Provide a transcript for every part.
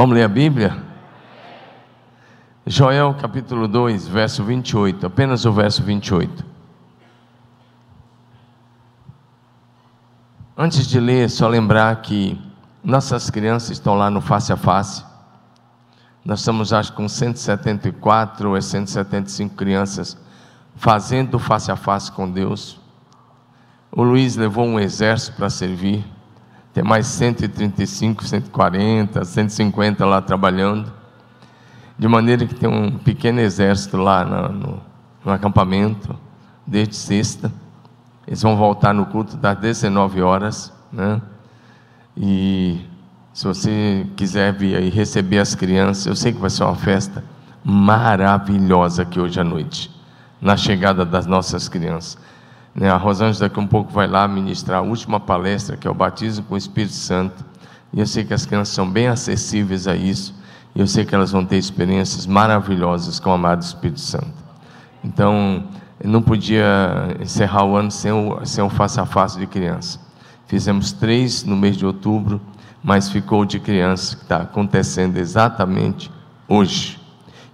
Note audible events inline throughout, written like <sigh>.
Vamos ler a Bíblia? Joel capítulo 2, verso 28, apenas o verso 28. Antes de ler, só lembrar que nossas crianças estão lá no face a face. Nós estamos, acho, com 174 ou 175 crianças fazendo face a face com Deus. O Luiz levou um exército para servir. Tem mais 135, 140, 150 lá trabalhando. De maneira que tem um pequeno exército lá no, no, no acampamento, desde sexta. Eles vão voltar no culto das 19 horas. Né? E se você quiser vir aí receber as crianças, eu sei que vai ser uma festa maravilhosa aqui hoje à noite, na chegada das nossas crianças. Né, a Rosângela daqui a um pouco vai lá ministrar a última palestra, que é o batismo com o Espírito Santo. E eu sei que as crianças são bem acessíveis a isso. E eu sei que elas vão ter experiências maravilhosas com o amado Espírito Santo. Então, não podia encerrar o ano sem o, sem o face a face de criança. Fizemos três no mês de outubro, mas ficou de criança, que está acontecendo exatamente hoje.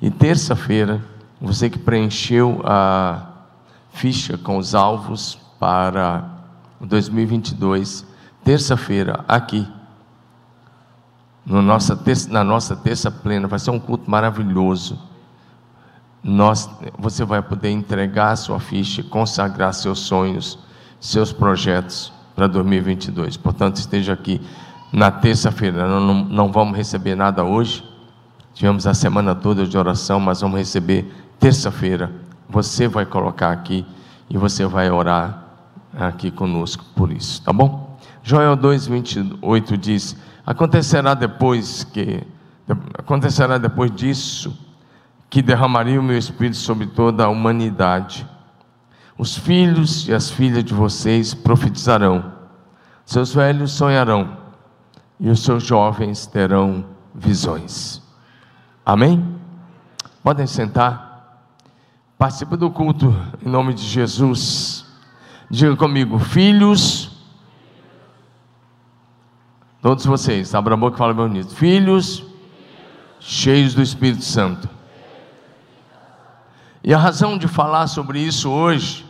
E terça-feira, você que preencheu a ficha com os alvos para 2022, terça-feira, aqui, no nossa terça, na nossa terça plena, vai ser um culto maravilhoso. Nós, você vai poder entregar a sua ficha, consagrar seus sonhos, seus projetos para 2022. Portanto, esteja aqui na terça-feira. Não, não, não vamos receber nada hoje. Tivemos a semana toda de oração, mas vamos receber terça-feira você vai colocar aqui e você vai orar aqui conosco por isso, tá bom? Joel 2:28 diz: Acontecerá depois que acontecerá depois disso que derramaria o meu espírito sobre toda a humanidade. Os filhos e as filhas de vocês profetizarão. Seus velhos sonharão e os seus jovens terão visões. Amém? Podem sentar. Participe do culto em nome de Jesus. Diga comigo, filhos. Todos vocês, abra a boca e fala meu bonito. Filhos cheios do Espírito Santo. E a razão de falar sobre isso hoje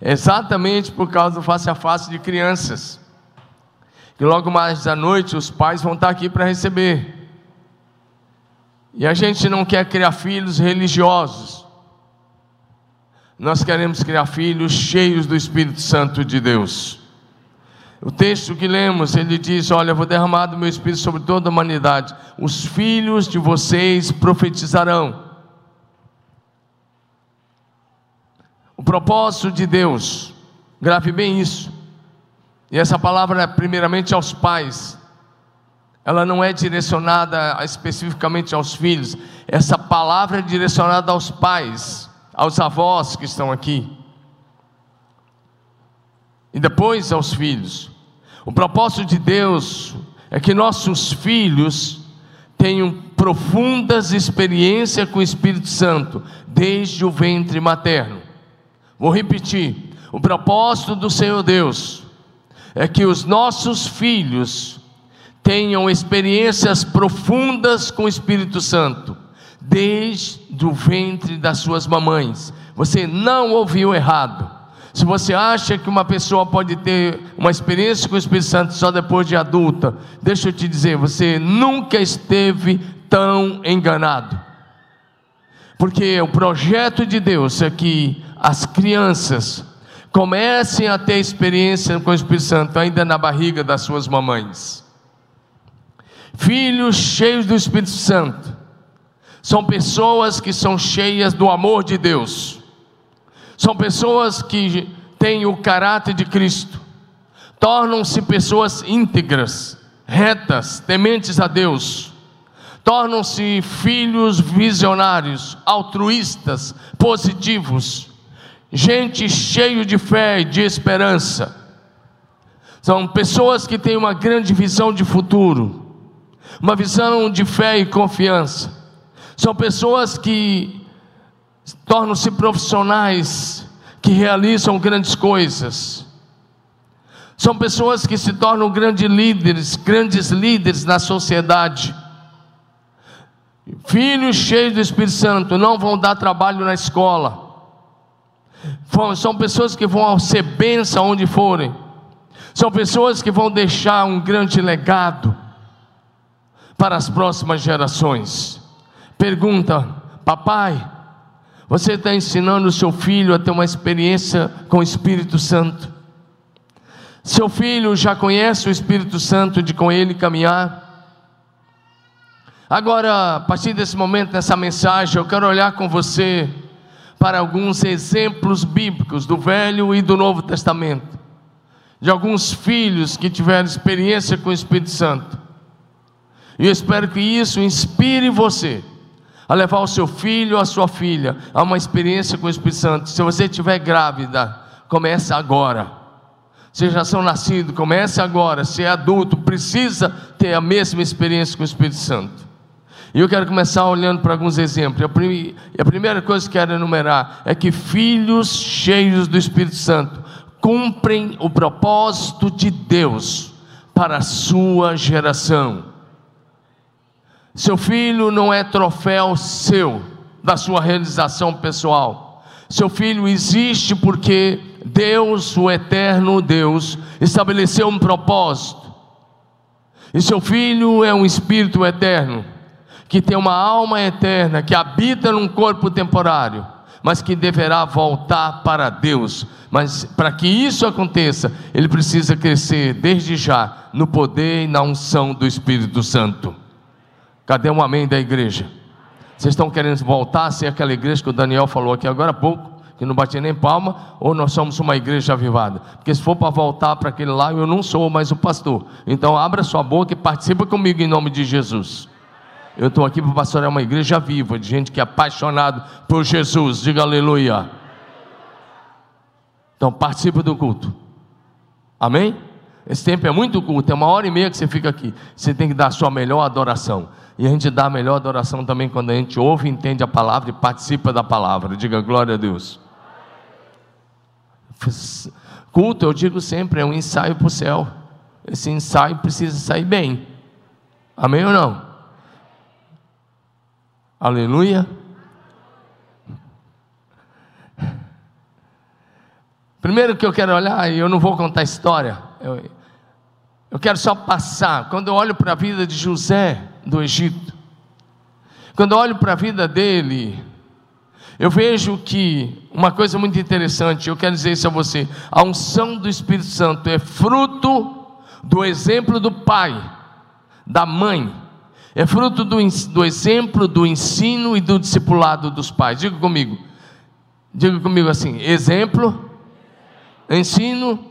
é exatamente por causa do face a face de crianças. Que logo mais à noite os pais vão estar aqui para receber. E a gente não quer criar filhos religiosos. Nós queremos criar filhos cheios do Espírito Santo de Deus. O texto que lemos, ele diz: Olha, vou derramar do meu Espírito sobre toda a humanidade. Os filhos de vocês profetizarão. O propósito de Deus, grave bem isso. E essa palavra é primeiramente aos pais. Ela não é direcionada especificamente aos filhos. Essa palavra é direcionada aos pais aos avós que estão aqui, e depois aos filhos. O propósito de Deus é que nossos filhos tenham profundas experiências com o Espírito Santo, desde o ventre materno. Vou repetir: o propósito do Senhor Deus é que os nossos filhos tenham experiências profundas com o Espírito Santo desde o ventre das suas mamães. Você não ouviu errado. Se você acha que uma pessoa pode ter uma experiência com o Espírito Santo só depois de adulta, deixa eu te dizer, você nunca esteve tão enganado. Porque o projeto de Deus é que as crianças comecem a ter experiência com o Espírito Santo ainda na barriga das suas mamães. Filhos cheios do Espírito Santo são pessoas que são cheias do amor de Deus, são pessoas que têm o caráter de Cristo, tornam-se pessoas íntegras, retas, tementes a Deus, tornam-se filhos visionários, altruístas, positivos, gente cheio de fé e de esperança. São pessoas que têm uma grande visão de futuro, uma visão de fé e confiança. São pessoas que tornam-se profissionais, que realizam grandes coisas. São pessoas que se tornam grandes líderes, grandes líderes na sociedade. Filhos cheios do Espírito Santo não vão dar trabalho na escola. São pessoas que vão ser bênção onde forem. São pessoas que vão deixar um grande legado para as próximas gerações. Pergunta, papai, você está ensinando o seu filho a ter uma experiência com o Espírito Santo? Seu filho já conhece o Espírito Santo de com ele caminhar? Agora, a partir desse momento, nessa mensagem, eu quero olhar com você para alguns exemplos bíblicos do Velho e do Novo Testamento, de alguns filhos que tiveram experiência com o Espírito Santo. E eu espero que isso inspire você a levar o seu filho ou a sua filha a uma experiência com o Espírito Santo. Se você estiver grávida, comece agora. Se já são nascidos, comece agora. Se é adulto, precisa ter a mesma experiência com o Espírito Santo. E eu quero começar olhando para alguns exemplos. A primeira coisa que quero enumerar é que filhos cheios do Espírito Santo cumprem o propósito de Deus para a sua geração. Seu filho não é troféu seu, da sua realização pessoal. Seu filho existe porque Deus, o eterno Deus, estabeleceu um propósito. E seu filho é um espírito eterno que tem uma alma eterna, que habita num corpo temporário, mas que deverá voltar para Deus. Mas para que isso aconteça, ele precisa crescer desde já no poder e na unção do Espírito Santo. Cadê um amém da igreja? Vocês estão querendo voltar a ser aquela igreja que o Daniel falou aqui agora há pouco? que não batia nem palma, ou nós somos uma igreja avivada. Porque se for para voltar para aquele lá, eu não sou mais o pastor. Então abra sua boca e participa comigo em nome de Jesus. Eu estou aqui para pastorear uma igreja viva, de gente que é apaixonado por Jesus. Diga aleluia. Então participe do culto. Amém? Esse tempo é muito culto, é uma hora e meia que você fica aqui. Você tem que dar a sua melhor adoração. E a gente dá a melhor adoração também quando a gente ouve, entende a palavra e participa da palavra. Diga glória a Deus. Culto, eu digo sempre, é um ensaio para o céu. Esse ensaio precisa sair bem. Amém ou não? Aleluia. Primeiro que eu quero olhar, e eu não vou contar história, eu, eu quero só passar. Quando eu olho para a vida de José do Egito, quando olho para a vida dele, eu vejo que uma coisa muito interessante, eu quero dizer isso a você: a unção do Espírito Santo é fruto do exemplo do pai, da mãe é fruto do, do exemplo, do ensino e do discipulado dos pais. Diga comigo. Diga comigo assim: exemplo, ensino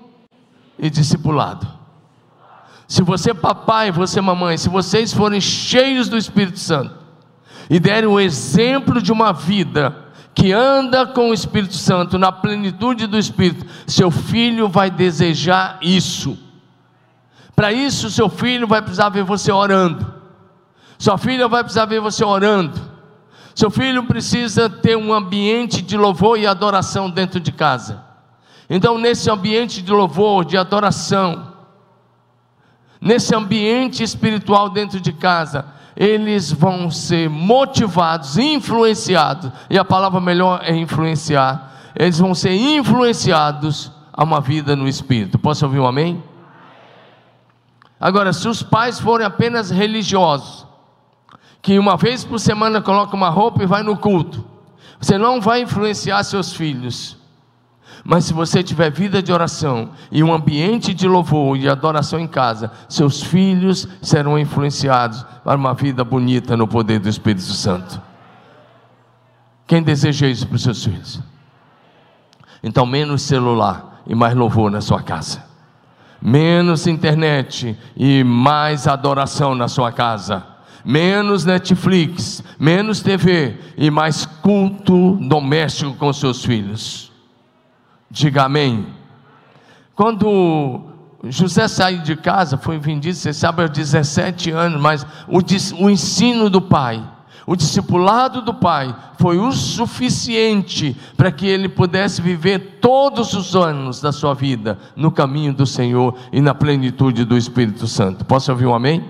e discipulado. Se você, papai, você, mamãe, se vocês forem cheios do Espírito Santo e derem o exemplo de uma vida que anda com o Espírito Santo, na plenitude do Espírito, seu filho vai desejar isso. Para isso, seu filho vai precisar ver você orando. Sua filha vai precisar ver você orando. Seu filho precisa ter um ambiente de louvor e adoração dentro de casa. Então, nesse ambiente de louvor, de adoração, nesse ambiente espiritual dentro de casa, eles vão ser motivados, influenciados, e a palavra melhor é influenciar. Eles vão ser influenciados a uma vida no espírito. Posso ouvir um amém? Agora, se os pais forem apenas religiosos, que uma vez por semana coloca uma roupa e vai no culto. Você não vai influenciar seus filhos. Mas se você tiver vida de oração e um ambiente de louvor e adoração em casa, seus filhos serão influenciados para uma vida bonita no poder do Espírito Santo. Quem deseja isso para os seus filhos? Então, menos celular e mais louvor na sua casa. Menos internet e mais adoração na sua casa menos Netflix, menos TV e mais culto doméstico com seus filhos. Diga amém. Quando José saiu de casa, foi vendido, você sabe, aos 17 anos, mas o, o ensino do pai, o discipulado do pai, foi o suficiente para que ele pudesse viver todos os anos da sua vida no caminho do Senhor e na plenitude do Espírito Santo. Posso ouvir um amém?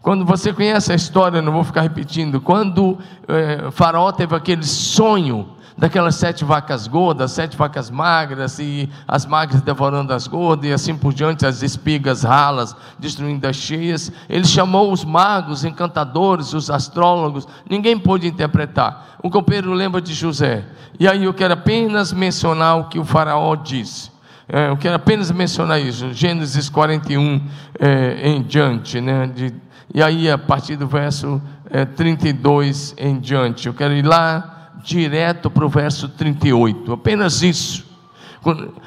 Quando você conhece a história, não vou ficar repetindo, quando é, Faraó teve aquele sonho daquelas sete vacas gordas, sete vacas magras, e as magras devorando as gordas, e assim por diante, as espigas ralas, destruindo as cheias. Ele chamou os magos, encantadores, os astrólogos, ninguém pôde interpretar. O copeiro lembra de José. E aí eu quero apenas mencionar o que o faraó disse. É, eu quero apenas mencionar isso, Gênesis 41 é, em diante, né? De, e aí, a partir do verso é, 32 em diante, eu quero ir lá direto para o verso 38, apenas isso.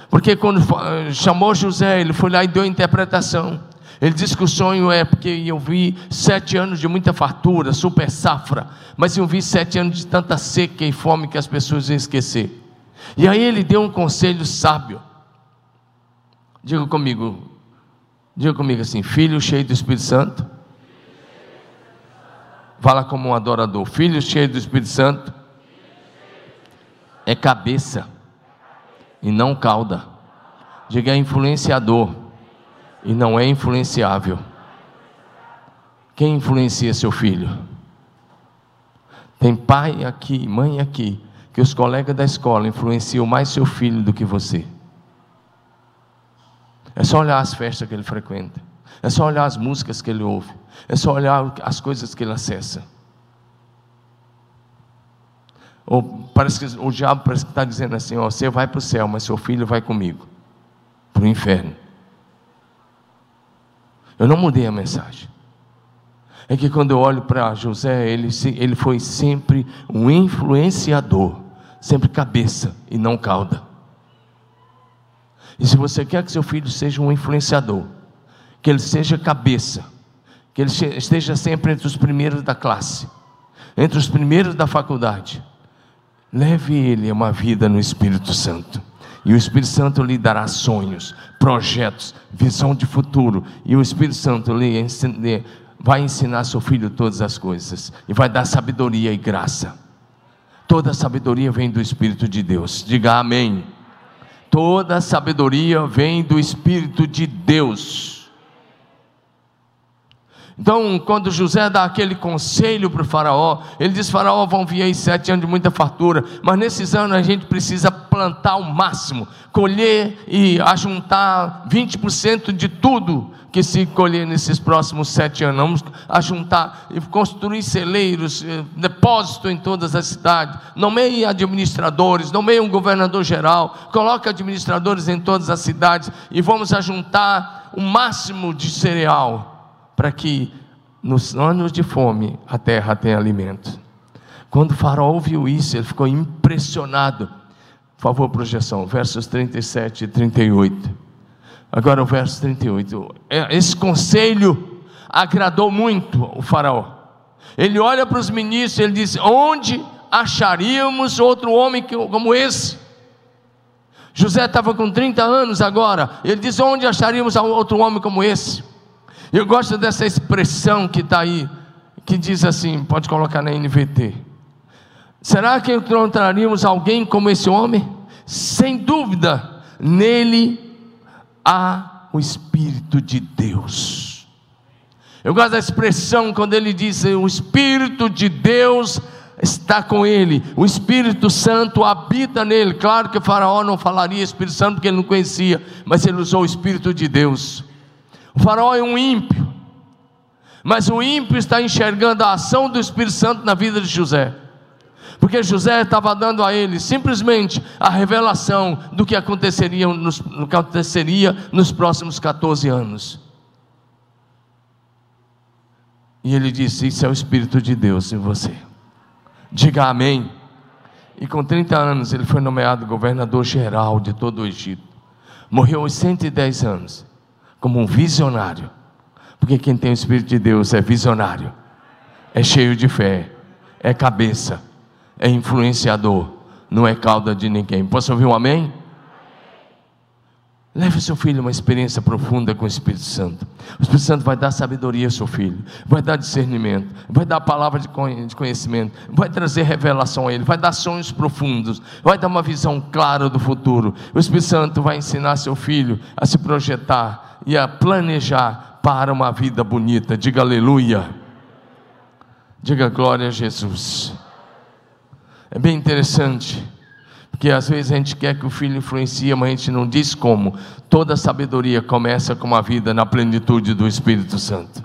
Porque quando chamou José, ele foi lá e deu a interpretação. Ele disse que o sonho é porque eu vi sete anos de muita fartura, super safra, mas eu vi sete anos de tanta seca e fome que as pessoas iam esquecer. E aí ele deu um conselho sábio. Diga comigo, diga comigo assim: filho cheio do Espírito Santo. Fala como um adorador, filho cheio do Espírito Santo é cabeça e não cauda. Diga é influenciador e não é influenciável. Quem influencia seu filho? Tem pai aqui, mãe aqui, que os colegas da escola influenciam mais seu filho do que você. É só olhar as festas que ele frequenta. É só olhar as músicas que ele ouve. É só olhar as coisas que ele acessa. Ou parece que o diabo parece que está dizendo assim: ó, você vai para o céu, mas seu filho vai comigo para o inferno. Eu não mudei a mensagem. É que quando eu olho para José, ele, ele foi sempre um influenciador, sempre cabeça e não cauda. E se você quer que seu filho seja um influenciador, que ele seja cabeça, que ele esteja sempre entre os primeiros da classe, entre os primeiros da faculdade, Leve ele uma vida no Espírito Santo. E o Espírito Santo lhe dará sonhos, projetos, visão de futuro. E o Espírito Santo lhe vai ensinar seu filho todas as coisas. E vai dar sabedoria e graça. Toda sabedoria vem do Espírito de Deus. Diga amém. Toda sabedoria vem do Espírito de Deus. Então, quando José dá aquele conselho para o Faraó, ele diz: Faraó, vão vir aí sete anos de muita fartura, mas nesses anos a gente precisa plantar o máximo, colher e ajuntar 20% de tudo que se colher nesses próximos sete anos. Vamos ajuntar e construir celeiros, eh, depósito em todas as cidades. Nomeie administradores, nomeie um governador geral, coloque administradores em todas as cidades e vamos ajuntar o máximo de cereal para que nos anos de fome a terra tenha alimento. Quando o faraó ouviu isso, ele ficou impressionado. Por favor, projeção, versos 37 e 38. Agora o verso 38. É, esse conselho agradou muito o faraó. Ele olha para os ministros ele diz: Onde acharíamos outro homem como esse? José estava com 30 anos agora. Ele diz: Onde acharíamos outro homem como esse? Eu gosto dessa expressão que está aí, que diz assim: pode colocar na NVT. Será que encontraríamos alguém como esse homem? Sem dúvida, nele há o Espírito de Deus. Eu gosto da expressão quando ele diz: o Espírito de Deus está com ele, o Espírito Santo habita nele. Claro que o Faraó não falaria Espírito Santo porque ele não conhecia, mas ele usou o Espírito de Deus. O faraó é um ímpio, mas o ímpio está enxergando a ação do Espírito Santo na vida de José, porque José estava dando a ele simplesmente a revelação do que aconteceria nos, do que aconteceria nos próximos 14 anos. E ele disse: Isso é o Espírito de Deus em você. Diga amém. E com 30 anos ele foi nomeado governador geral de todo o Egito. Morreu aos 110 anos como um visionário. Porque quem tem o Espírito de Deus é visionário, é cheio de fé, é cabeça, é influenciador, não é cauda de ninguém. Posso ouvir um amém? Leve seu filho a uma experiência profunda com o Espírito Santo. O Espírito Santo vai dar sabedoria ao seu filho, vai dar discernimento, vai dar palavra de conhecimento, vai trazer revelação a ele, vai dar sonhos profundos, vai dar uma visão clara do futuro. O Espírito Santo vai ensinar seu filho a se projetar e a planejar para uma vida bonita. Diga aleluia. Diga glória a Jesus. É bem interessante, porque às vezes a gente quer que o filho influencie, mas a gente não diz como. Toda sabedoria começa com uma vida na plenitude do Espírito Santo.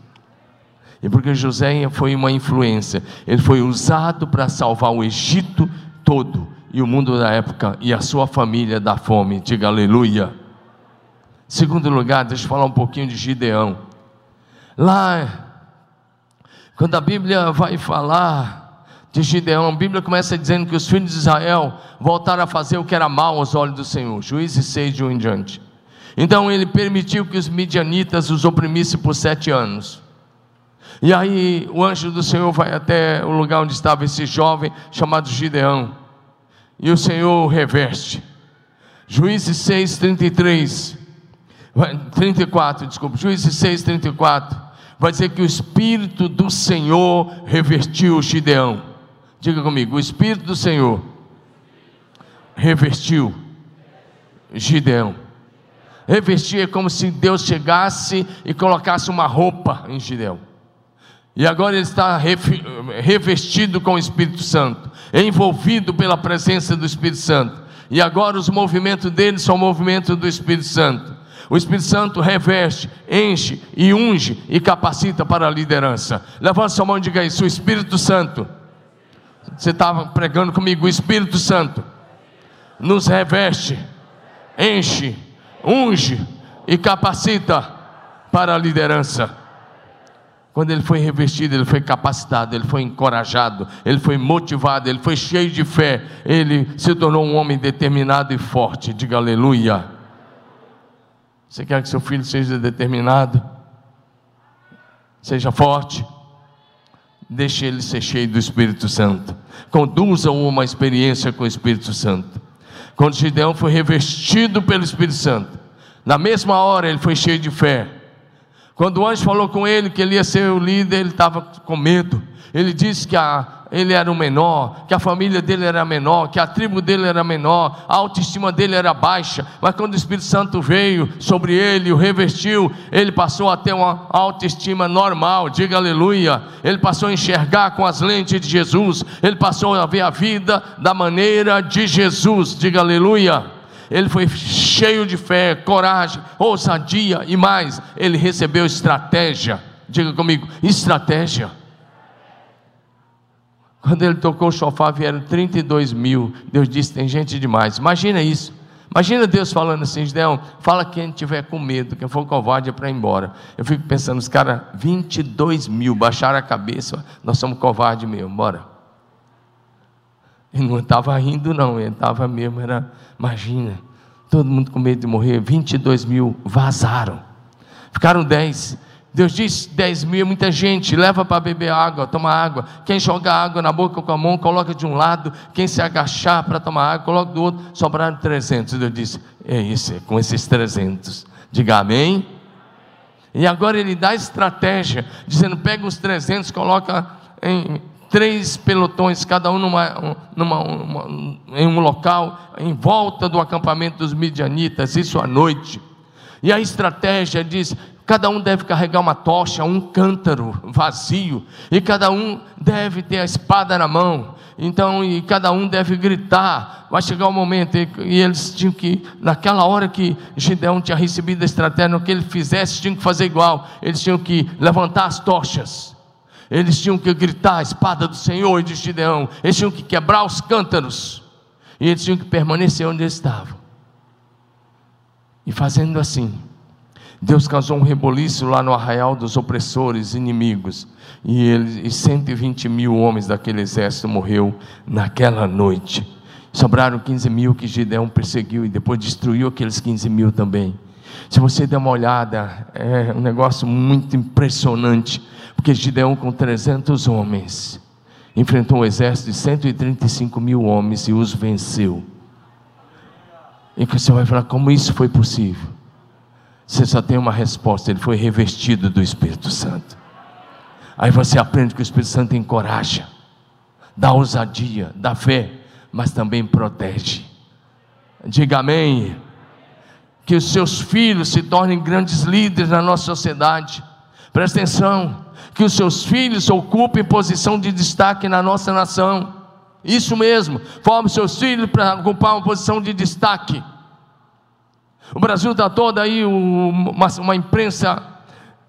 E porque José foi uma influência, ele foi usado para salvar o Egito todo e o mundo da época e a sua família da fome. Diga aleluia. Segundo lugar, deixa eu falar um pouquinho de Gideão. Lá, quando a Bíblia vai falar de Gideão, a Bíblia começa dizendo que os filhos de Israel voltaram a fazer o que era mal aos olhos do Senhor. Juízes 6 de um em diante. Então ele permitiu que os midianitas os oprimissem por sete anos. E aí o anjo do Senhor vai até o lugar onde estava esse jovem chamado Gideão. E o Senhor o reveste. Juízes 6, 33. 34, desculpa. Juízes 6, 34. Vai dizer que o Espírito do Senhor revestiu Gideão. Diga comigo: o Espírito do Senhor revestiu Gideão. Revestir é como se Deus chegasse e colocasse uma roupa em Gideão. E agora ele está revestido com o Espírito Santo, envolvido pela presença do Espírito Santo. E agora os movimentos dele são movimentos do Espírito Santo. O Espírito Santo reveste, enche e unge e capacita para a liderança. Levanta sua mão e diga isso: o Espírito Santo. Você estava pregando comigo, o Espírito Santo nos reveste, enche, unge e capacita para a liderança. Quando ele foi revestido, ele foi capacitado, ele foi encorajado, ele foi motivado, ele foi cheio de fé, ele se tornou um homem determinado e forte. Diga aleluia. Você quer que seu filho seja determinado? Seja forte. Deixe ele ser cheio do Espírito Santo. Conduza-o a uma experiência com o Espírito Santo. Quando Gideão foi revestido pelo Espírito Santo, na mesma hora ele foi cheio de fé quando o anjo falou com ele que ele ia ser o líder, ele estava com medo. Ele disse que a, ele era o menor, que a família dele era menor, que a tribo dele era menor, a autoestima dele era baixa. Mas quando o Espírito Santo veio sobre ele, o revestiu, ele passou a ter uma autoestima normal. Diga aleluia. Ele passou a enxergar com as lentes de Jesus. Ele passou a ver a vida da maneira de Jesus. Diga aleluia ele foi cheio de fé, coragem, ousadia e mais, ele recebeu estratégia. Diga comigo, estratégia. Quando ele tocou o chofar, vieram 32 mil. Deus disse: tem gente demais. Imagina isso. Imagina Deus falando assim: Gideão, fala quem tiver com medo, quem for covarde é para ir embora. Eu fico pensando, os caras, 22 mil, baixaram a cabeça, nós somos covardes mesmo, bora. Ele não estava rindo, não, ele estava mesmo, era, imagina, todo mundo com medo de morrer, 22 mil vazaram, ficaram 10. Deus disse: 10 mil é muita gente, leva para beber água, toma água. Quem joga água na boca com a mão, coloca de um lado. Quem se agachar para tomar água, coloca do outro. Sobraram 300. Deus disse: É isso, é com esses 300. Diga amém. E agora ele dá estratégia, dizendo: pega os 300, coloca em três pelotões, cada um numa, numa, uma, em um local, em volta do acampamento dos midianitas, isso à noite. E a estratégia diz: cada um deve carregar uma tocha, um cântaro vazio, e cada um deve ter a espada na mão. Então, e cada um deve gritar. Vai chegar o um momento, e, e, eles tinham que, naquela hora que Gideão tinha recebido a estratégia, no que ele fizesse, tinham que fazer igual. Eles tinham que levantar as tochas eles tinham que gritar a espada do Senhor e de Gideão. Eles tinham que quebrar os cântaros. E eles tinham que permanecer onde estavam. E fazendo assim, Deus causou um reboliço lá no arraial dos opressores, inimigos. E, eles, e 120 mil homens daquele exército morreu naquela noite. Sobraram 15 mil que Gideão perseguiu e depois destruiu aqueles 15 mil também. Se você der uma olhada, é um negócio muito impressionante porque Gideão, com 300 homens, enfrentou um exército de 135 mil homens e os venceu. E você vai falar: como isso foi possível? Você só tem uma resposta: ele foi revestido do Espírito Santo. Aí você aprende que o Espírito Santo encoraja, dá ousadia, dá fé, mas também protege. Diga amém. Que os seus filhos se tornem grandes líderes na nossa sociedade Presta atenção, que os seus filhos ocupem posição de destaque na nossa nação. Isso mesmo, forme seus filhos para ocupar uma posição de destaque. O Brasil está todo aí uma, uma imprensa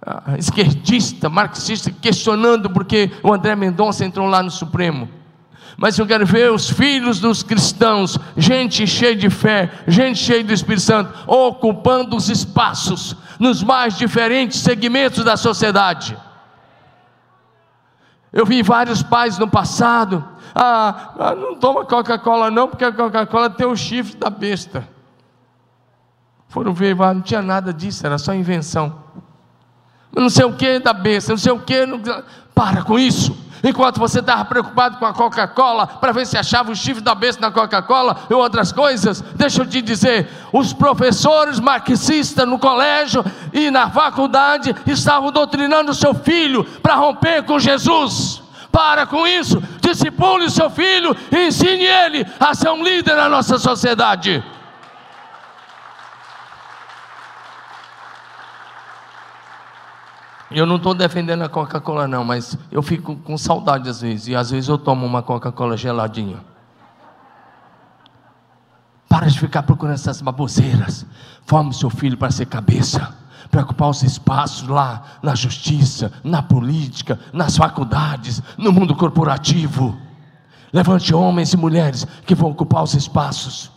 uh, esquerdista, marxista, questionando porque o André Mendonça entrou lá no Supremo. Mas eu quero ver os filhos dos cristãos, gente cheia de fé, gente cheia do Espírito Santo, ocupando os espaços nos mais diferentes segmentos da sociedade. Eu vi vários pais no passado, ah, ah não toma Coca-Cola não, porque a Coca-Cola tem o chifre da besta. Foram ver, não tinha nada disso, era só invenção. Não sei o que da besta, não sei o que. Não... Para com isso. Enquanto você estava preocupado com a Coca-Cola, para ver se achava o chifre da besta na Coca-Cola e outras coisas, deixa eu te dizer: os professores marxistas no colégio e na faculdade estavam doutrinando seu filho para romper com Jesus. Para com isso, discipule o seu filho e ensine ele a ser um líder na nossa sociedade. Eu não estou defendendo a Coca-Cola, não, mas eu fico com saudade às vezes, e às vezes eu tomo uma Coca-Cola geladinha. Para de ficar procurando essas baboseiras. Forme seu filho para ser cabeça, para ocupar os espaços lá na justiça, na política, nas faculdades, no mundo corporativo. Levante homens e mulheres que vão ocupar os espaços.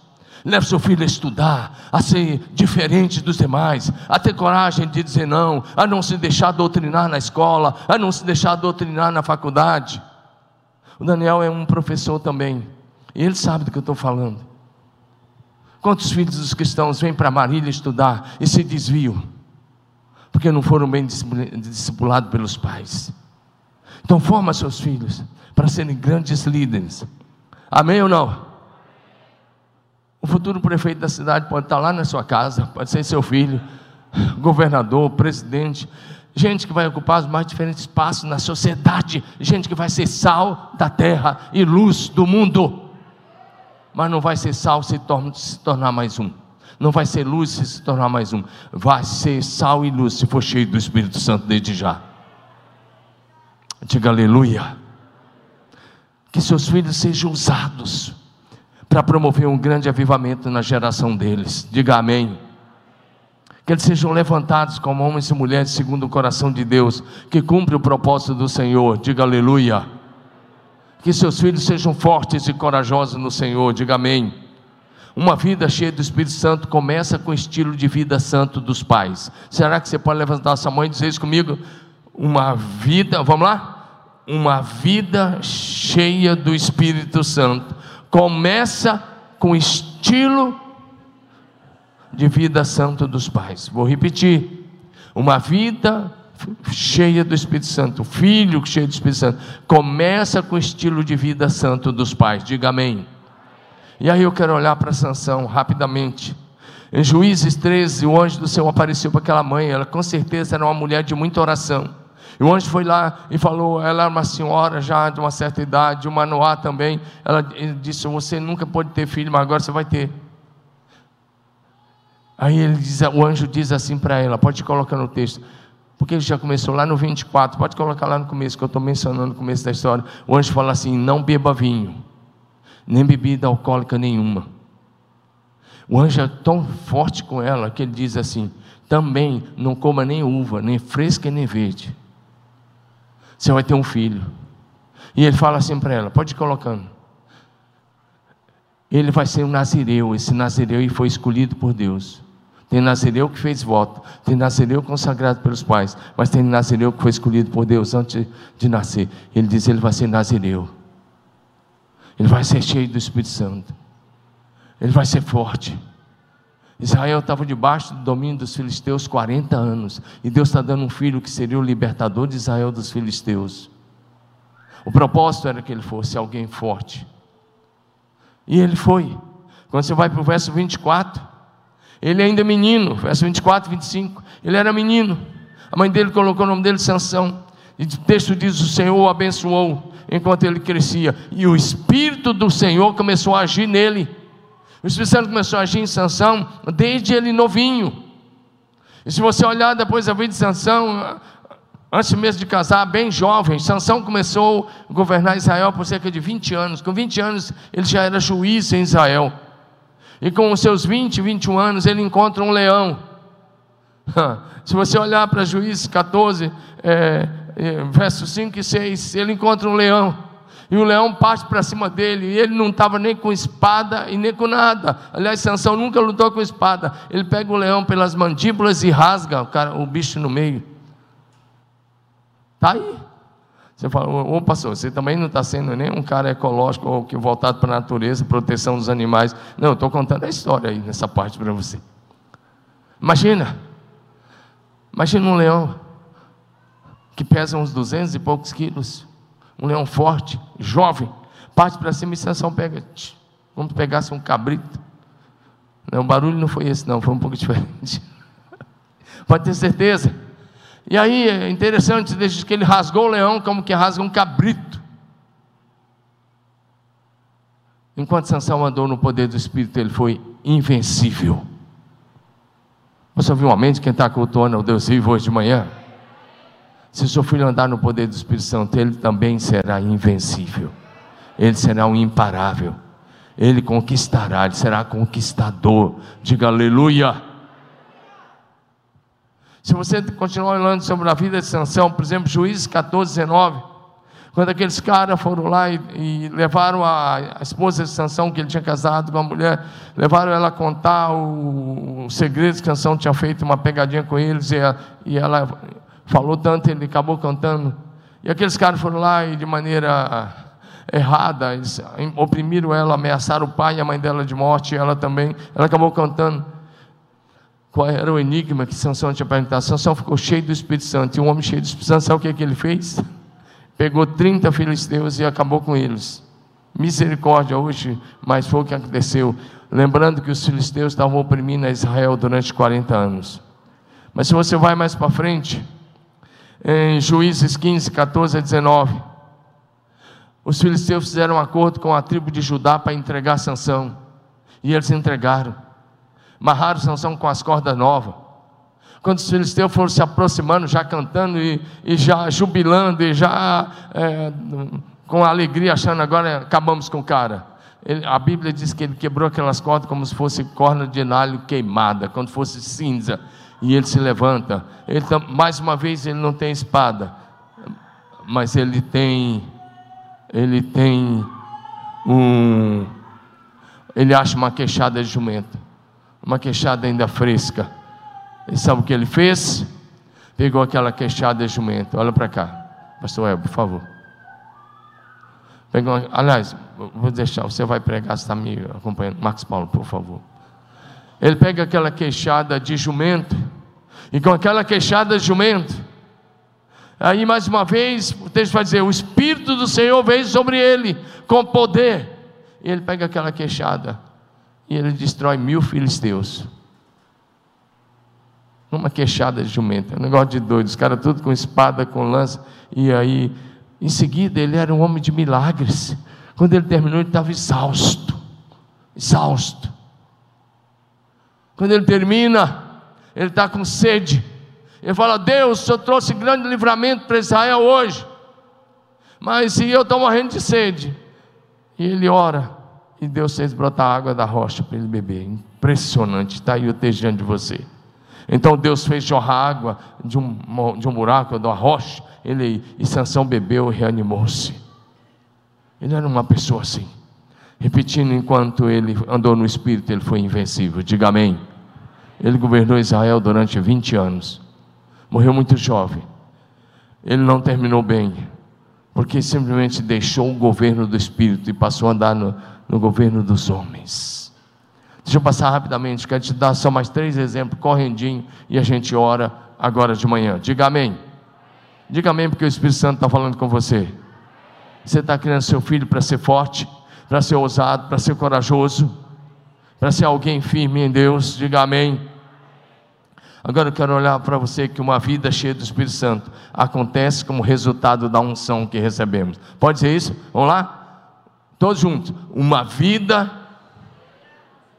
Leve seu filho a estudar, a ser diferente dos demais, a ter coragem de dizer não, a não se deixar doutrinar na escola, a não se deixar doutrinar na faculdade. O Daniel é um professor também, e ele sabe do que eu estou falando. Quantos filhos dos cristãos vêm para Marília estudar e se desviam, porque não foram bem discipulados pelos pais? Então, forma seus filhos para serem grandes líderes. Amém ou não? O futuro prefeito da cidade pode estar lá na sua casa, pode ser seu filho, governador, presidente, gente que vai ocupar os mais diferentes espaços na sociedade, gente que vai ser sal da terra e luz do mundo, mas não vai ser sal se, torna, se tornar mais um, não vai ser luz se se tornar mais um, vai ser sal e luz se for cheio do Espírito Santo desde já. Diga aleluia. Que seus filhos sejam usados para promover um grande avivamento na geração deles. Diga amém. Que eles sejam levantados como homens e mulheres segundo o coração de Deus, que cumpre o propósito do Senhor. Diga aleluia. Que seus filhos sejam fortes e corajosos no Senhor. Diga amém. Uma vida cheia do Espírito Santo começa com o estilo de vida santo dos pais. Será que você pode levantar sua mão e dizer isso comigo? Uma vida, vamos lá? Uma vida cheia do Espírito Santo começa com estilo de vida santo dos pais. Vou repetir: uma vida cheia do Espírito Santo, filho cheio do Espírito Santo, começa com estilo de vida santo dos pais. Diga amém. E aí eu quero olhar para Sansão rapidamente. Em Juízes 13, o anjo do Senhor apareceu para aquela mãe, ela com certeza era uma mulher de muita oração. E o anjo foi lá e falou: ela era uma senhora já de uma certa idade, uma Manoá também. Ela disse: Você nunca pode ter filho, mas agora você vai ter. Aí ele diz, o anjo diz assim para ela: Pode colocar no texto. Porque ele já começou lá no 24, pode colocar lá no começo, que eu estou mencionando no começo da história. O anjo fala assim: Não beba vinho, nem bebida alcoólica nenhuma. O anjo é tão forte com ela que ele diz assim: Também não coma nem uva, nem fresca nem verde você vai ter um filho. E ele fala assim para ela: pode ir colocando. Ele vai ser um nazireu. Esse nazireu foi escolhido por Deus. Tem nazireu que fez voto, tem nazireu consagrado pelos pais, mas tem nazireu que foi escolhido por Deus antes de nascer. Ele diz: ele vai ser nazireu. Ele vai ser cheio do Espírito Santo. Ele vai ser forte. Israel estava debaixo do domínio dos filisteus 40 anos. E Deus está dando um filho que seria o libertador de Israel dos filisteus. O propósito era que ele fosse alguém forte. E ele foi. Quando você vai para o verso 24, ele ainda é menino, verso 24 e 25. Ele era menino. A mãe dele colocou o nome dele Sansão. E o texto diz: O Senhor o abençoou enquanto ele crescia. E o Espírito do Senhor começou a agir nele. O Espírito Santo começou a agir em Sansão desde ele novinho. E se você olhar depois a vida de Sansão, Antes mesmo de casar, bem jovem, Sansão começou a governar Israel por cerca de 20 anos. Com 20 anos, ele já era juiz em Israel. E com os seus 20, 21 anos, ele encontra um leão. <laughs> Se você olhar para Juízes 14, é, é, versos 5 e 6, ele encontra um leão. E o leão parte para cima dele, e ele não estava nem com espada e nem com nada. Aliás, Sansão nunca lutou com espada. Ele pega o leão pelas mandíbulas e rasga o, cara, o bicho no meio. Está aí. Você fala, ô pastor, você também não está sendo nem um cara ecológico ou que voltado para a natureza, proteção dos animais. Não, eu estou contando a história aí nessa parte para você. Imagina, imagina um leão que pesa uns duzentos e poucos quilos, um leão forte, jovem, parte para cima e Sansão pega, como se pegasse um cabrito. O barulho não foi esse não, foi um pouco <laughs> diferente. Pode ter certeza. E aí é interessante, desde que ele rasgou o leão, como que rasga um cabrito. Enquanto Sansão andou no poder do Espírito, ele foi invencível. Você ouviu uma mente quem está cultuando o Deus vivo hoje de manhã? Se o seu filho andar no poder do Espírito Santo, ele também será invencível. Ele será um imparável. Ele conquistará, ele será conquistador. Diga aleluia. Se você continuar olhando sobre a vida de Sansão, por exemplo, Juízes 14, 19, quando aqueles caras foram lá e, e levaram a, a, esposa de Sansão, que ele tinha casado com uma mulher, levaram ela a contar o, o que Sansão tinha feito uma pegadinha com eles, e, a, e ela falou tanto, ele acabou cantando. E aqueles caras foram lá e de maneira errada, eles oprimiram ela, ameaçaram o pai e a mãe dela de morte, ela também, ela acabou cantando qual era o enigma que Sansão tinha perguntado. Sansão ficou cheio do Espírito Santo. E um homem cheio do Espírito Santo, sabe o que, que ele fez? Pegou 30 filisteus e acabou com eles. Misericórdia hoje, mas foi o que aconteceu. Lembrando que os filisteus estavam oprimindo a Israel durante 40 anos. Mas se você vai mais para frente, em Juízes 15, 14 a 19, os filisteus fizeram um acordo com a tribo de Judá para entregar Sansão. E eles entregaram amarraram Sansão com as cordas novas. Quando os filisteus foram se aproximando, já cantando e, e já jubilando, e já é, com alegria, achando agora acabamos com o cara. Ele, a Bíblia diz que ele quebrou aquelas cordas como se fosse corna de nalho queimada, quando fosse cinza. E ele se levanta. Ele, mais uma vez, ele não tem espada, mas ele tem, ele tem um, ele acha uma queixada de jumento uma queixada ainda fresca. E sabe o que ele fez? Pegou aquela queixada de jumento. Olha para cá, Pastor El, por favor. Pegou, aliás, vou deixar, você vai pregar, você está me acompanhando. Marcos Paulo, por favor. Ele pega aquela queixada de jumento, e com aquela queixada de jumento, aí mais uma vez, o texto vai dizer: o Espírito do Senhor veio sobre ele com poder. E ele pega aquela queixada e ele destrói mil filisteus. Uma queixada de jumenta, um negócio de doido, os caras tudo com espada, com lança, e aí, em seguida, ele era um homem de milagres. Quando ele terminou, ele estava exausto, exausto. Quando ele termina, ele está com sede. Ele fala: Deus, o Senhor trouxe grande livramento para Israel hoje, mas e eu estou morrendo de sede. E ele ora, e Deus fez brotar água da rocha para ele beber. Impressionante, está aí o texto diante de você. Então Deus fez jorrar água de um, de um buraco, da rocha, ele, e Sansão bebeu e reanimou-se. Ele era uma pessoa assim. Repetindo, enquanto ele andou no Espírito, ele foi invencível. Diga amém. Ele governou Israel durante 20 anos. Morreu muito jovem. Ele não terminou bem, porque simplesmente deixou o governo do Espírito e passou a andar no, no governo dos homens. Deixa eu passar rapidamente, quero te dar só mais três exemplos, correndinho, e a gente ora agora de manhã. Diga amém. Diga amém, porque o Espírito Santo está falando com você. Você está criando seu filho para ser forte, para ser ousado, para ser corajoso, para ser alguém firme em Deus. Diga amém. Agora eu quero olhar para você que uma vida cheia do Espírito Santo acontece como resultado da unção que recebemos. Pode ser isso? Vamos lá? Todos juntos. Uma vida.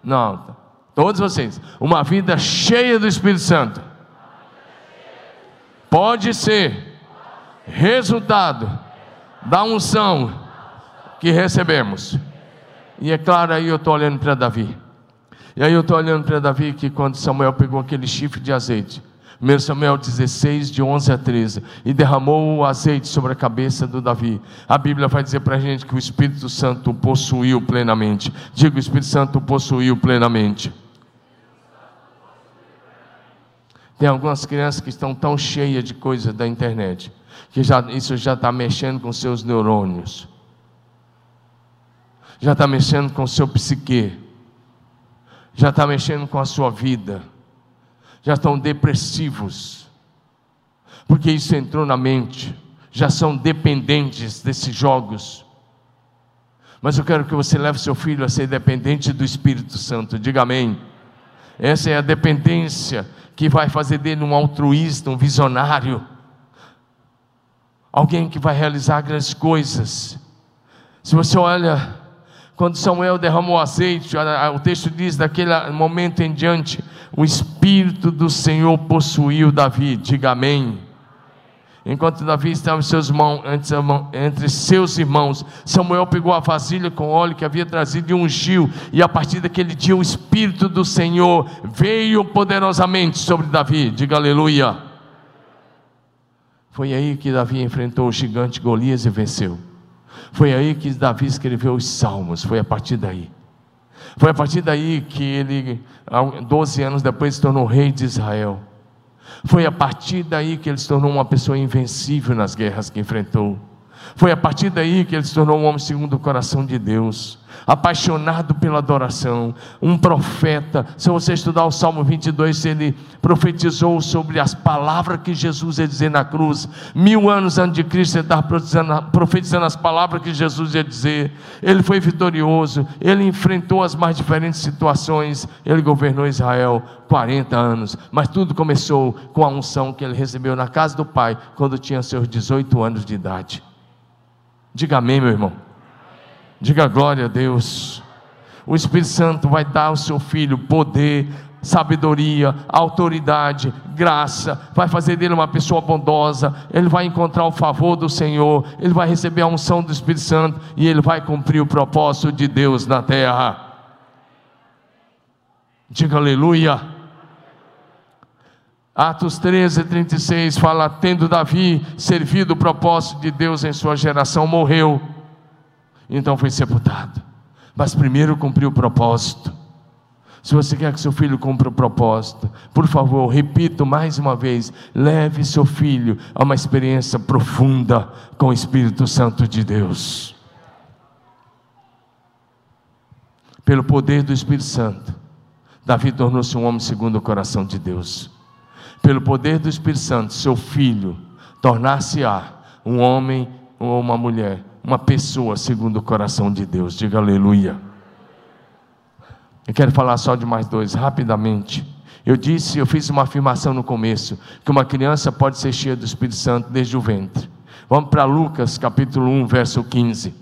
Não, todos vocês. Uma vida cheia do Espírito Santo. Pode ser resultado da unção que recebemos. E é claro, aí eu estou olhando para Davi. E aí eu estou olhando para Davi que quando Samuel pegou aquele chifre de azeite, 1 Samuel 16, de 11 a 13, e derramou o azeite sobre a cabeça do Davi. A Bíblia vai dizer para a gente que o Espírito Santo possuiu plenamente. Diga, o Espírito Santo possuiu plenamente. Tem algumas crianças que estão tão cheias de coisa da internet, que já, isso já está mexendo com seus neurônios, já está mexendo com seu psique, já está mexendo com a sua vida já estão depressivos, porque isso entrou na mente, já são dependentes desses jogos. Mas eu quero que você leve seu filho a ser dependente do Espírito Santo, diga amém. Essa é a dependência que vai fazer dele um altruísta, um visionário, alguém que vai realizar grandes coisas. Se você olha, quando Samuel derramou azeite, o texto diz: daquele momento em diante, o Espírito do Senhor possuiu Davi, diga amém. Enquanto Davi estava entre seus irmãos, Samuel pegou a vasilha com óleo que havia trazido e ungiu, e a partir daquele dia o Espírito do Senhor veio poderosamente sobre Davi, diga aleluia. Foi aí que Davi enfrentou o gigante Golias e venceu. Foi aí que Davi escreveu os salmos, foi a partir daí. Foi a partir daí que ele, 12 anos depois, se tornou rei de Israel. Foi a partir daí que ele se tornou uma pessoa invencível nas guerras que enfrentou. Foi a partir daí que ele se tornou um homem segundo o coração de Deus apaixonado pela adoração, um profeta. Se você estudar o Salmo 22, ele profetizou sobre as palavras que Jesus ia dizer na cruz. Mil anos antes de Cristo, ele estava profetizando, profetizando as palavras que Jesus ia dizer. Ele foi vitorioso, ele enfrentou as mais diferentes situações, ele governou Israel 40 anos. Mas tudo começou com a unção que ele recebeu na casa do Pai, quando tinha seus 18 anos de idade. Diga amém, meu irmão. Diga glória a Deus. O Espírito Santo vai dar ao seu filho poder, sabedoria, autoridade, graça, vai fazer dele uma pessoa bondosa, ele vai encontrar o favor do Senhor, ele vai receber a unção do Espírito Santo e ele vai cumprir o propósito de Deus na terra. Diga aleluia. Atos 13, 36 fala: Tendo Davi servido o propósito de Deus em sua geração, morreu então foi sepultado. Mas primeiro cumpriu o propósito. Se você quer que seu filho cumpra o propósito, por favor, repito mais uma vez: leve seu filho a uma experiência profunda com o Espírito Santo de Deus. Pelo poder do Espírito Santo, Davi tornou-se um homem segundo o coração de Deus. Pelo poder do Espírito Santo, seu filho tornar-se-á um homem ou uma mulher uma pessoa segundo o coração de Deus. Diga aleluia. Eu quero falar só de mais dois, rapidamente. Eu disse, eu fiz uma afirmação no começo, que uma criança pode ser cheia do Espírito Santo desde o ventre. Vamos para Lucas, capítulo 1, verso 15.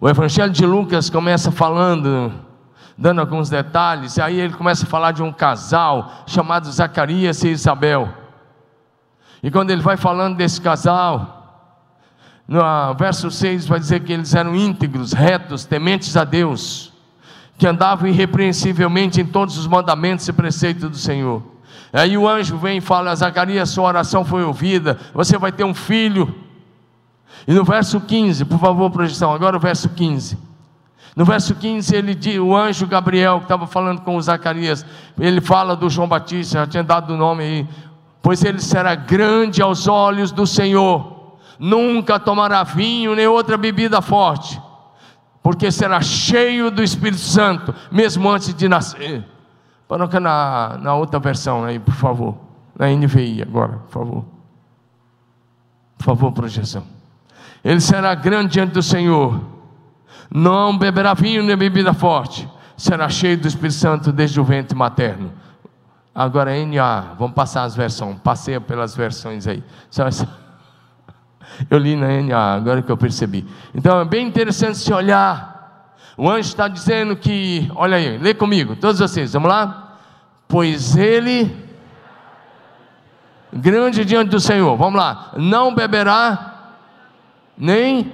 O Evangelho de Lucas começa falando, dando alguns detalhes, e aí ele começa a falar de um casal chamado Zacarias e Isabel. E quando ele vai falando desse casal, no verso 6 vai dizer que eles eram íntegros, retos, tementes a Deus, que andavam irrepreensivelmente em todos os mandamentos e preceitos do Senhor. Aí o anjo vem e fala: Zacarias, sua oração foi ouvida, você vai ter um filho. E no verso 15, por favor, projeção, agora o verso 15. No verso 15, ele o anjo Gabriel, que estava falando com Zacarias, ele fala do João Batista, já tinha dado o nome aí, pois ele será grande aos olhos do Senhor nunca tomará vinho nem outra bebida forte, porque será cheio do Espírito Santo, mesmo antes de nascer. Coloca na, na outra versão aí, por favor. Na NVI agora, por favor. Por favor, projeção. Ele será grande diante do Senhor. Não beberá vinho nem bebida forte. Será cheio do Espírito Santo desde o ventre materno. Agora NA, vamos passar as versões. Passeia pelas versões aí. <laughs> Eu li na NA, agora que eu percebi. Então é bem interessante se olhar. O anjo está dizendo que, olha aí, lê comigo, todos vocês, vamos lá? Pois ele grande diante do Senhor. Vamos lá. Não beberá, nem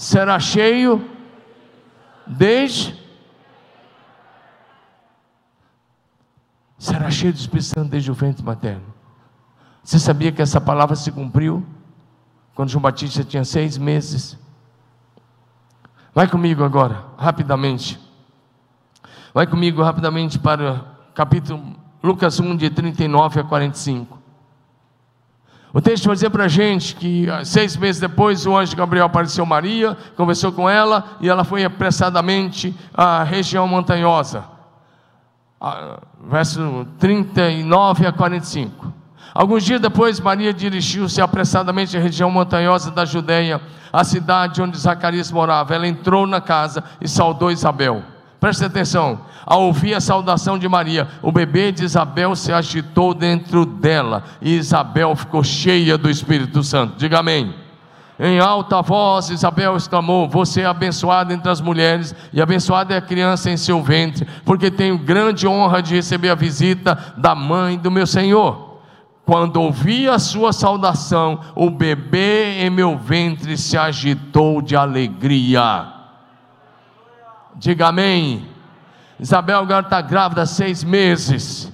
será cheio, desde. Será cheio do Espírito Santo desde o ventre materno. Você sabia que essa palavra se cumpriu quando João Batista tinha seis meses? Vai comigo agora, rapidamente. Vai comigo rapidamente para capítulo Lucas 1, de 39 a 45. O texto vai dizer para a gente que ah, seis meses depois o anjo Gabriel apareceu Maria, conversou com ela e ela foi apressadamente à região montanhosa. Ah, verso 39 a 45. Alguns dias depois, Maria dirigiu-se apressadamente à região montanhosa da Judéia, a cidade onde Zacarias morava. Ela entrou na casa e saudou Isabel. Preste atenção, ao ouvir a saudação de Maria, o bebê de Isabel se agitou dentro dela e Isabel ficou cheia do Espírito Santo. Diga amém. Em alta voz, Isabel exclamou: Você é abençoada entre as mulheres, e abençoada é a criança em seu ventre, porque tenho grande honra de receber a visita da mãe do meu Senhor. Quando ouvi a sua saudação, o bebê em meu ventre se agitou de alegria. Diga amém. Isabel agora está grávida há seis meses.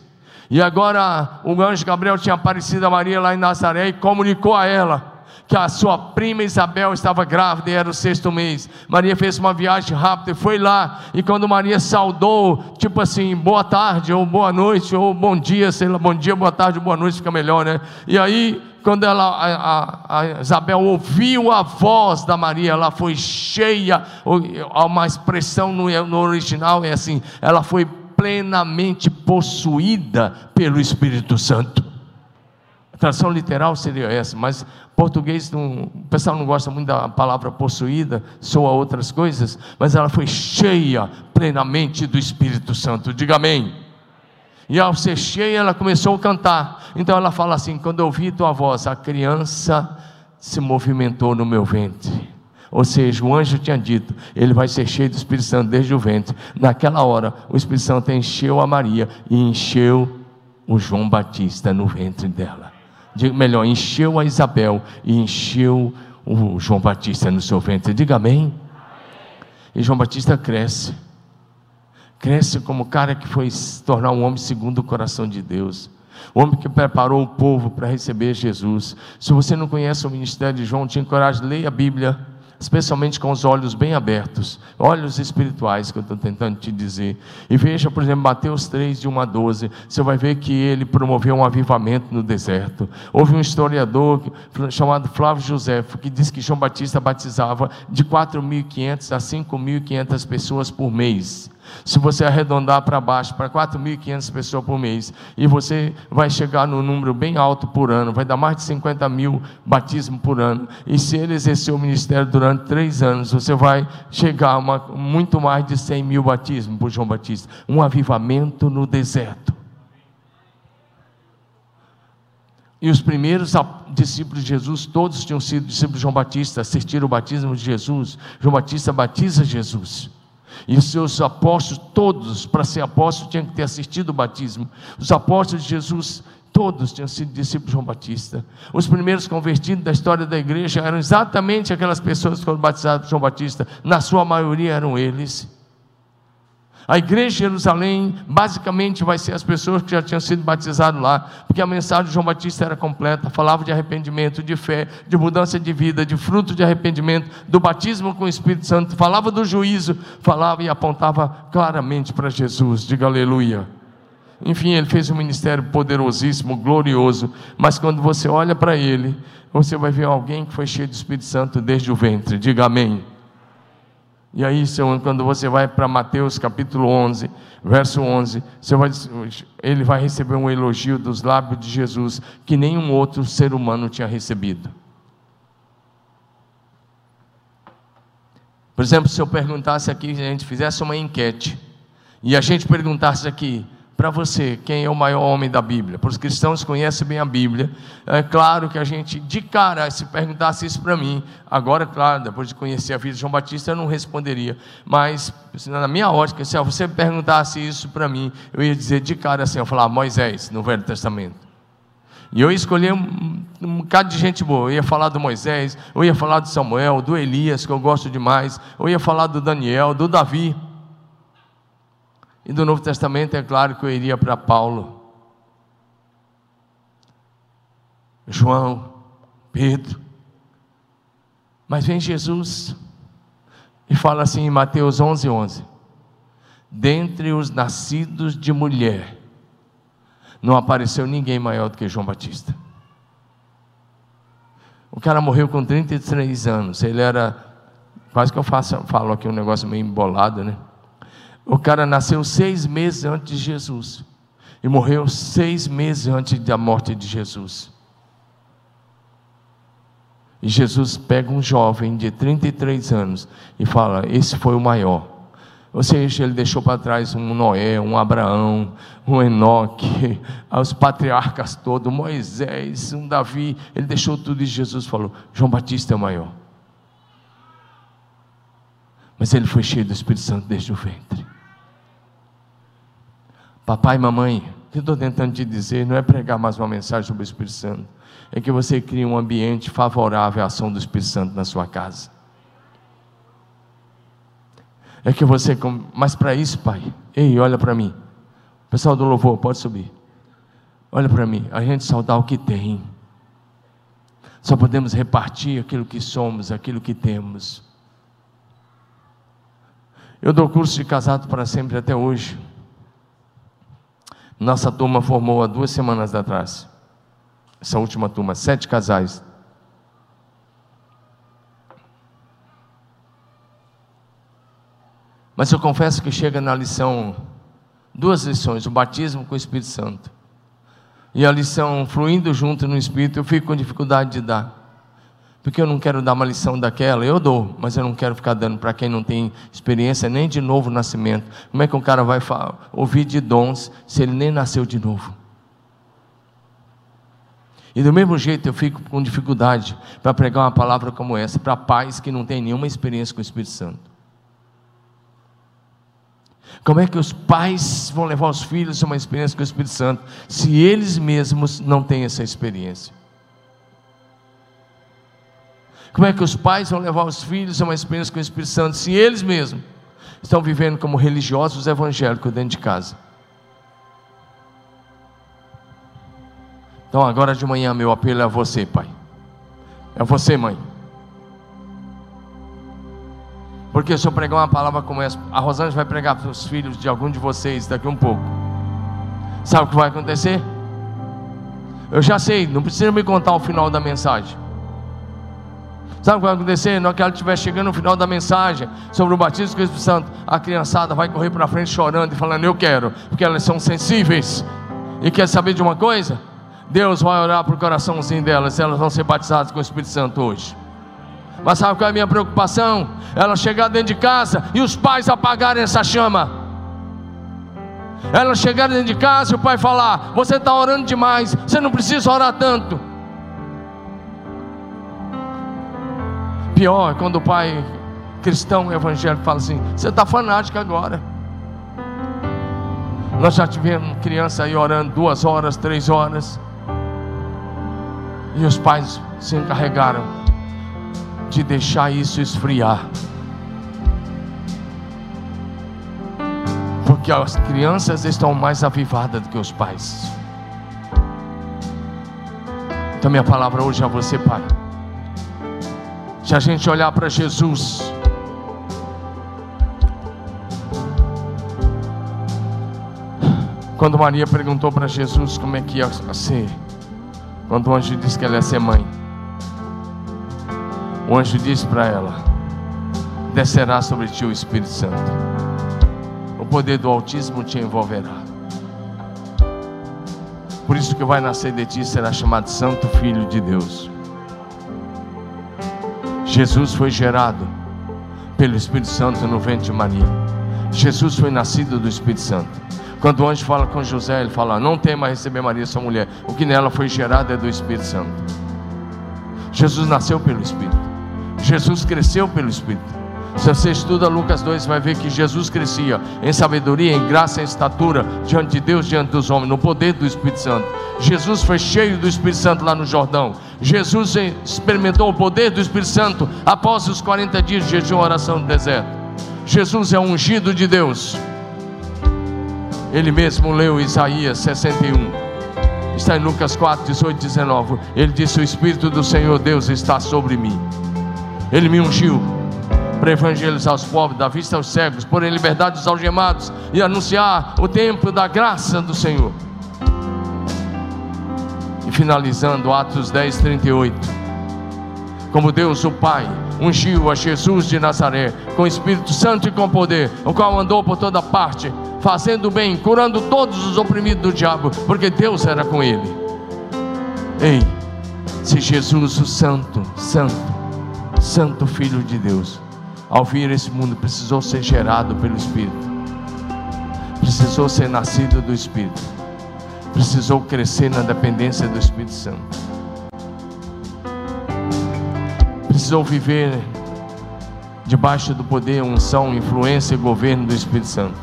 E agora o anjo Gabriel tinha aparecido a Maria lá em Nazaré e comunicou a ela que a sua prima Isabel estava grávida e era o sexto mês. Maria fez uma viagem rápida e foi lá. E quando Maria saudou, tipo assim, boa tarde, ou boa noite, ou bom dia, sei lá, bom dia, boa tarde, boa noite, fica melhor, né? E aí, quando ela, a, a, Isabel ouviu a voz da Maria, ela foi cheia, uma expressão no, no original é assim, ela foi plenamente possuída pelo Espírito Santo. A tradução literal seria essa, mas português, não, o pessoal não gosta muito da palavra possuída, soa outras coisas, mas ela foi cheia plenamente do Espírito Santo. Diga amém. E ao ser cheia, ela começou a cantar. Então ela fala assim: quando eu ouvi tua voz, a criança se movimentou no meu ventre. Ou seja, o anjo tinha dito, ele vai ser cheio do Espírito Santo desde o ventre. Naquela hora, o Espírito Santo encheu a Maria e encheu o João Batista no ventre dela diga melhor, encheu a Isabel e encheu o João Batista no seu ventre. Diga amém. E João Batista cresce. Cresce como cara que foi se tornar um homem segundo o coração de Deus. O homem que preparou o povo para receber Jesus. Se você não conhece o ministério de João, te encorajo, leia a Bíblia especialmente com os olhos bem abertos, olhos espirituais que eu estou tentando te dizer. E veja, por exemplo, Mateus 3, de 1 a 12, você vai ver que ele promoveu um avivamento no deserto. Houve um historiador chamado Flávio José que disse que João Batista batizava de 4.500 a 5.500 pessoas por mês. Se você arredondar para baixo, para 4.500 pessoas por mês, e você vai chegar no número bem alto por ano, vai dar mais de 50 mil batismos por ano. E se ele exercer o ministério durante três anos, você vai chegar a uma, muito mais de 100 mil batismos por João Batista. Um avivamento no deserto. E os primeiros discípulos de Jesus, todos tinham sido discípulos de João Batista, assistiram o batismo de Jesus. João Batista batiza Jesus. E os seus apóstolos, todos, para ser apóstolo, tinham que ter assistido o batismo. Os apóstolos de Jesus, todos tinham sido discípulos de João Batista. Os primeiros convertidos da história da igreja eram exatamente aquelas pessoas que foram batizadas por João Batista. Na sua maioria eram eles. A igreja de Jerusalém basicamente vai ser as pessoas que já tinham sido batizadas lá, porque a mensagem de João Batista era completa, falava de arrependimento, de fé, de mudança de vida, de fruto de arrependimento, do batismo com o Espírito Santo, falava do juízo, falava e apontava claramente para Jesus. Diga aleluia. Enfim, ele fez um ministério poderosíssimo, glorioso, mas quando você olha para ele, você vai ver alguém que foi cheio do Espírito Santo desde o ventre. Diga amém. E aí, quando você vai para Mateus capítulo 11, verso 11, vai, ele vai receber um elogio dos lábios de Jesus que nenhum outro ser humano tinha recebido. Por exemplo, se eu perguntasse aqui, a gente fizesse uma enquete, e a gente perguntasse aqui, para você, quem é o maior homem da Bíblia? Para os cristãos que conhecem bem a Bíblia, é claro que a gente, de cara, se perguntasse isso para mim, agora, claro, depois de conhecer a vida de João Batista, eu não responderia. Mas, na minha ótica, se você perguntasse isso para mim, eu ia dizer de cara assim, eu falar Moisés, no Velho Testamento. E eu escolhi um, um bocado de gente boa. Eu ia falar do Moisés, eu ia falar do Samuel, do Elias, que eu gosto demais. Eu ia falar do Daniel, do Davi. E do Novo Testamento, é claro que eu iria para Paulo, João, Pedro. Mas vem Jesus e fala assim em Mateus 11, 11: Dentre os nascidos de mulher, não apareceu ninguém maior do que João Batista. O cara morreu com 33 anos, ele era, quase que eu faço, falo aqui um negócio meio embolado, né? O cara nasceu seis meses antes de Jesus e morreu seis meses antes da morte de Jesus. E Jesus pega um jovem de 33 anos e fala: Esse foi o maior. Ou seja, ele deixou para trás um Noé, um Abraão, um Enoque, <laughs> os patriarcas todos, Moisés, um Davi. Ele deixou tudo e Jesus falou: João Batista é o maior. Mas ele foi cheio do Espírito Santo desde o ventre. Papai mamãe, o que eu estou tentando te dizer não é pregar mais uma mensagem sobre o Espírito Santo, é que você crie um ambiente favorável à ação do Espírito Santo na sua casa. É que você, mas para isso, pai, ei, olha para mim, pessoal do louvor, pode subir. Olha para mim, a gente só dá o que tem. Só podemos repartir aquilo que somos, aquilo que temos. Eu dou curso de casado para sempre até hoje. Nossa turma formou há duas semanas atrás. Essa última turma, sete casais. Mas eu confesso que chega na lição, duas lições: o batismo com o Espírito Santo e a lição fluindo junto no Espírito, eu fico com dificuldade de dar porque eu não quero dar uma lição daquela, eu dou, mas eu não quero ficar dando para quem não tem experiência nem de novo nascimento. Como é que um cara vai ouvir de dons se ele nem nasceu de novo? E do mesmo jeito eu fico com dificuldade para pregar uma palavra como essa para pais que não têm nenhuma experiência com o Espírito Santo. Como é que os pais vão levar os filhos a uma experiência com o Espírito Santo se eles mesmos não têm essa experiência? Como é que os pais vão levar os filhos a uma experiência com o Espírito Santo se eles mesmos estão vivendo como religiosos evangélicos dentro de casa? Então, agora de manhã, meu apelo é a você, pai. É a você, mãe. Porque se eu pregar uma palavra como essa, a Rosângela vai pregar para os filhos de algum de vocês daqui um pouco. Sabe o que vai acontecer? Eu já sei, não precisa me contar o final da mensagem. Sabe o que vai acontecer? Na hora que ela estiver chegando no final da mensagem sobre o batismo com o Espírito Santo, a criançada vai correr para frente chorando e falando: Eu quero, porque elas são sensíveis. E quer saber de uma coisa? Deus vai orar para o coraçãozinho delas, elas vão ser batizadas com o Espírito Santo hoje. Mas sabe qual é a minha preocupação? Ela chegar dentro de casa e os pais apagarem essa chama. Ela chegar dentro de casa e o pai falar: Você está orando demais, você não precisa orar tanto. Pior é quando o pai cristão evangélico fala assim: você está fanático agora. Nós já tivemos criança aí orando duas horas, três horas. E os pais se encarregaram de deixar isso esfriar. Porque as crianças estão mais avivadas do que os pais. Então, minha palavra hoje é a você, pai. Se a gente olhar para Jesus, quando Maria perguntou para Jesus como é que ia ser, quando o anjo disse que ela ia ser mãe, o anjo disse para ela: descerá sobre ti o Espírito Santo, o poder do Altíssimo te envolverá. Por isso que vai nascer de ti será chamado Santo Filho de Deus. Jesus foi gerado pelo Espírito Santo no ventre de Maria. Jesus foi nascido do Espírito Santo. Quando o anjo fala com José, ele fala: Não tema receber Maria, sua mulher. O que nela foi gerado é do Espírito Santo. Jesus nasceu pelo Espírito. Jesus cresceu pelo Espírito. Se você estuda Lucas 2, você vai ver que Jesus crescia em sabedoria, em graça, em estatura, diante de Deus, diante dos homens, no poder do Espírito Santo. Jesus foi cheio do Espírito Santo lá no Jordão. Jesus experimentou o poder do Espírito Santo após os 40 dias de jejum e oração no deserto. Jesus é ungido de Deus. Ele mesmo leu Isaías 61. Está em Lucas 4, 18 19. Ele disse: O Espírito do Senhor Deus está sobre mim. Ele me ungiu para evangelizar os pobres, dar vista aos cegos, pôr em liberdade os algemados e anunciar o tempo da graça do Senhor. E finalizando, Atos 10, 38. Como Deus, o Pai, ungiu a Jesus de Nazaré com Espírito Santo e com poder, o qual andou por toda parte, fazendo bem, curando todos os oprimidos do diabo, porque Deus era com ele. Ei, se Jesus, o Santo, Santo, Santo Filho de Deus, ao vir esse mundo, precisou ser gerado pelo Espírito, precisou ser nascido do Espírito, precisou crescer na dependência do Espírito Santo, precisou viver debaixo do poder, unção, influência e governo do Espírito Santo.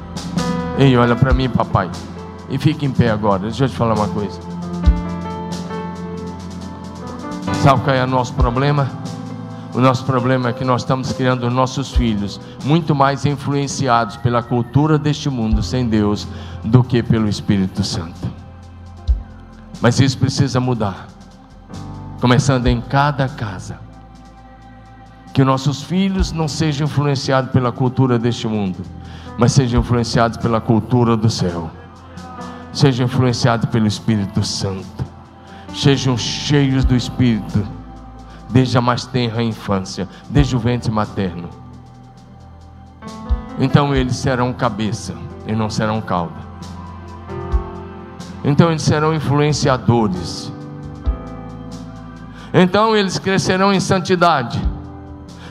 Ei, olha para mim, papai, e fique em pé agora. Deixa eu te falar uma coisa. Sabe qual é o nosso problema? O nosso problema é que nós estamos criando nossos filhos muito mais influenciados pela cultura deste mundo sem Deus do que pelo Espírito Santo. Mas isso precisa mudar, começando em cada casa. Que nossos filhos não sejam influenciados pela cultura deste mundo, mas sejam influenciados pela cultura do céu. Sejam influenciados pelo Espírito Santo. Sejam cheios do Espírito desde a mais tenra infância, desde o ventre materno. Então eles serão cabeça e não serão cauda. Então eles serão influenciadores. Então eles crescerão em santidade.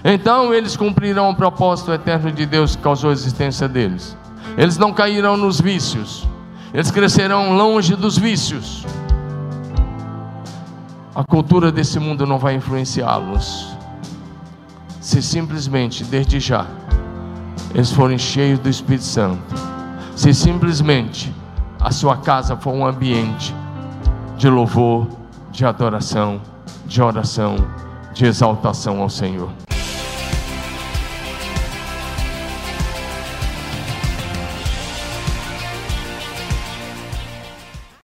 Então eles cumprirão o propósito eterno de Deus que causou a existência deles. Eles não cairão nos vícios. Eles crescerão longe dos vícios. A cultura desse mundo não vai influenciá-los. Se simplesmente, desde já, eles forem cheios do Espírito Santo. Se simplesmente a sua casa for um ambiente de louvor, de adoração, de oração, de exaltação ao Senhor.